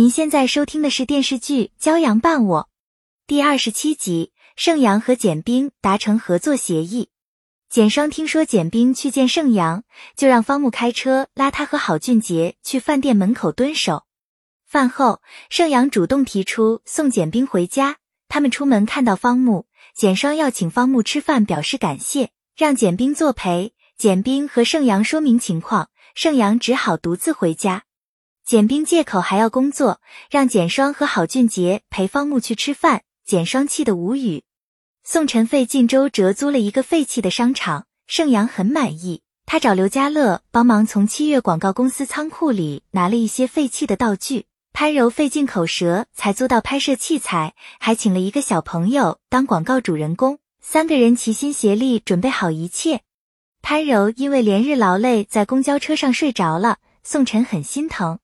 您现在收听的是电视剧《骄阳伴我》第二十七集，盛阳和简冰达成合作协议。简双听说简冰去见盛阳，就让方木开车拉他和郝俊杰去饭店门口蹲守。饭后，盛阳主动提出送简冰回家。他们出门看到方木，简双要请方木吃饭表示感谢，让简冰作陪。简冰和盛阳说明情况，盛阳只好独自回家。简冰借口还要工作，让简双和郝俊杰陪方木去吃饭。简双气得无语。宋晨费尽周折租了一个废弃的商场，盛阳很满意。他找刘家乐帮忙从七月广告公司仓库里拿了一些废弃的道具。潘柔费尽口舌才租到拍摄器材，还请了一个小朋友当广告主人公。三个人齐心协力准备好一切。潘柔因为连日劳累，在公交车上睡着了。宋晨很心疼。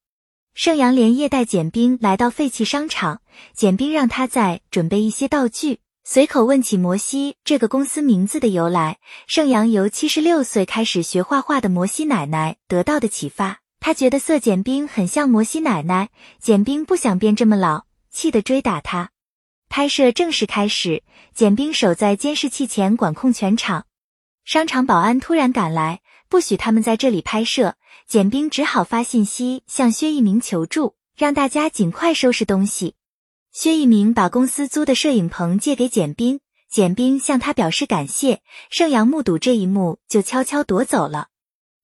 盛阳连夜带简冰来到废弃商场，简冰让他再准备一些道具，随口问起摩西这个公司名字的由来。盛阳由七十六岁开始学画画的摩西奶奶得到的启发，他觉得色简冰很像摩西奶奶。简冰不想变这么老，气得追打他。拍摄正式开始，简冰守在监视器前管控全场。商场保安突然赶来，不许他们在这里拍摄。简冰只好发信息向薛一鸣求助，让大家尽快收拾东西。薛一鸣把公司租的摄影棚借给简冰，简冰向他表示感谢。盛阳目睹这一幕，就悄悄夺走了。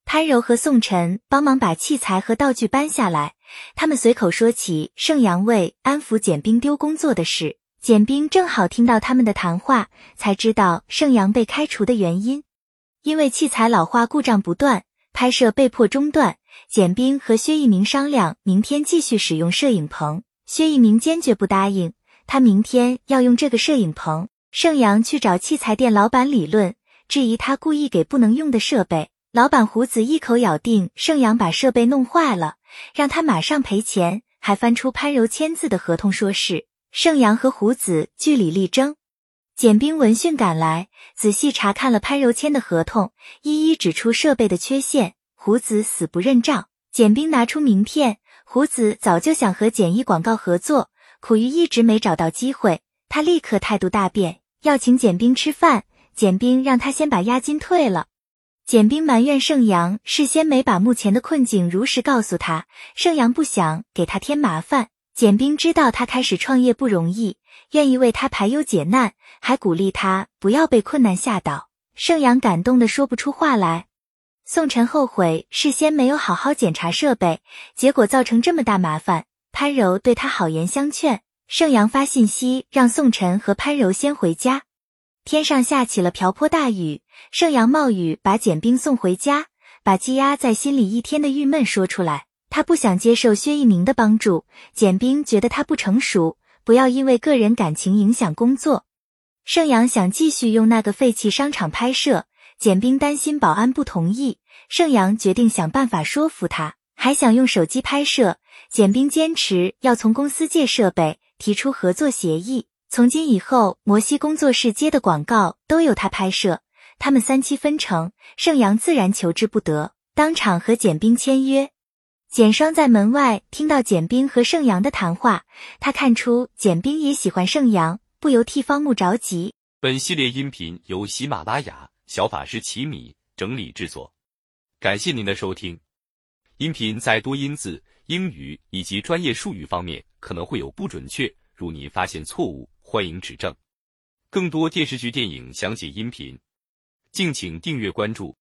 潘柔和宋晨帮忙把器材和道具搬下来，他们随口说起盛阳为安抚简冰丢工作的事。简冰正好听到他们的谈话，才知道盛阳被开除的原因，因为器材老化故障不断。拍摄被迫中断，简冰和薛一鸣商量明天继续使用摄影棚，薛一鸣坚决不答应。他明天要用这个摄影棚。盛阳去找器材店老板理论，质疑他故意给不能用的设备。老板胡子一口咬定盛阳把设备弄坏了，让他马上赔钱，还翻出潘柔签字的合同，说是盛阳和胡子据理力争。简冰闻讯赶来，仔细查看了潘柔签的合同，一一指出设备的缺陷。胡子死不认账。简冰拿出名片，胡子早就想和简易广告合作，苦于一直没找到机会。他立刻态度大变，要请简冰吃饭。简冰让他先把押金退了。简冰埋怨盛阳事先没把目前的困境如实告诉他，盛阳不想给他添麻烦。简冰知道他开始创业不容易，愿意为他排忧解难，还鼓励他不要被困难吓倒。盛阳感动的说不出话来。宋晨后悔事先没有好好检查设备，结果造成这么大麻烦。潘柔对他好言相劝。盛阳发信息让宋晨和潘柔先回家。天上下起了瓢泼大雨，盛阳冒雨把简冰送回家，把积压在心里一天的郁闷说出来。他不想接受薛一鸣的帮助，简冰觉得他不成熟，不要因为个人感情影响工作。盛阳想继续用那个废弃商场拍摄，简冰担心保安不同意，盛阳决定想办法说服他，还想用手机拍摄。简冰坚持要从公司借设备，提出合作协议，从今以后摩西工作室接的广告都由他拍摄，他们三七分成。盛阳自然求之不得，当场和简冰签约。简双在门外听到简冰和盛阳的谈话，他看出简冰也喜欢盛阳，不由替方木着急。本系列音频由喜马拉雅小法师奇米整理制作，感谢您的收听。音频在多音字、英语以及专业术语方面可能会有不准确，如您发现错误，欢迎指正。更多电视剧、电影详解音频，敬请订阅关注。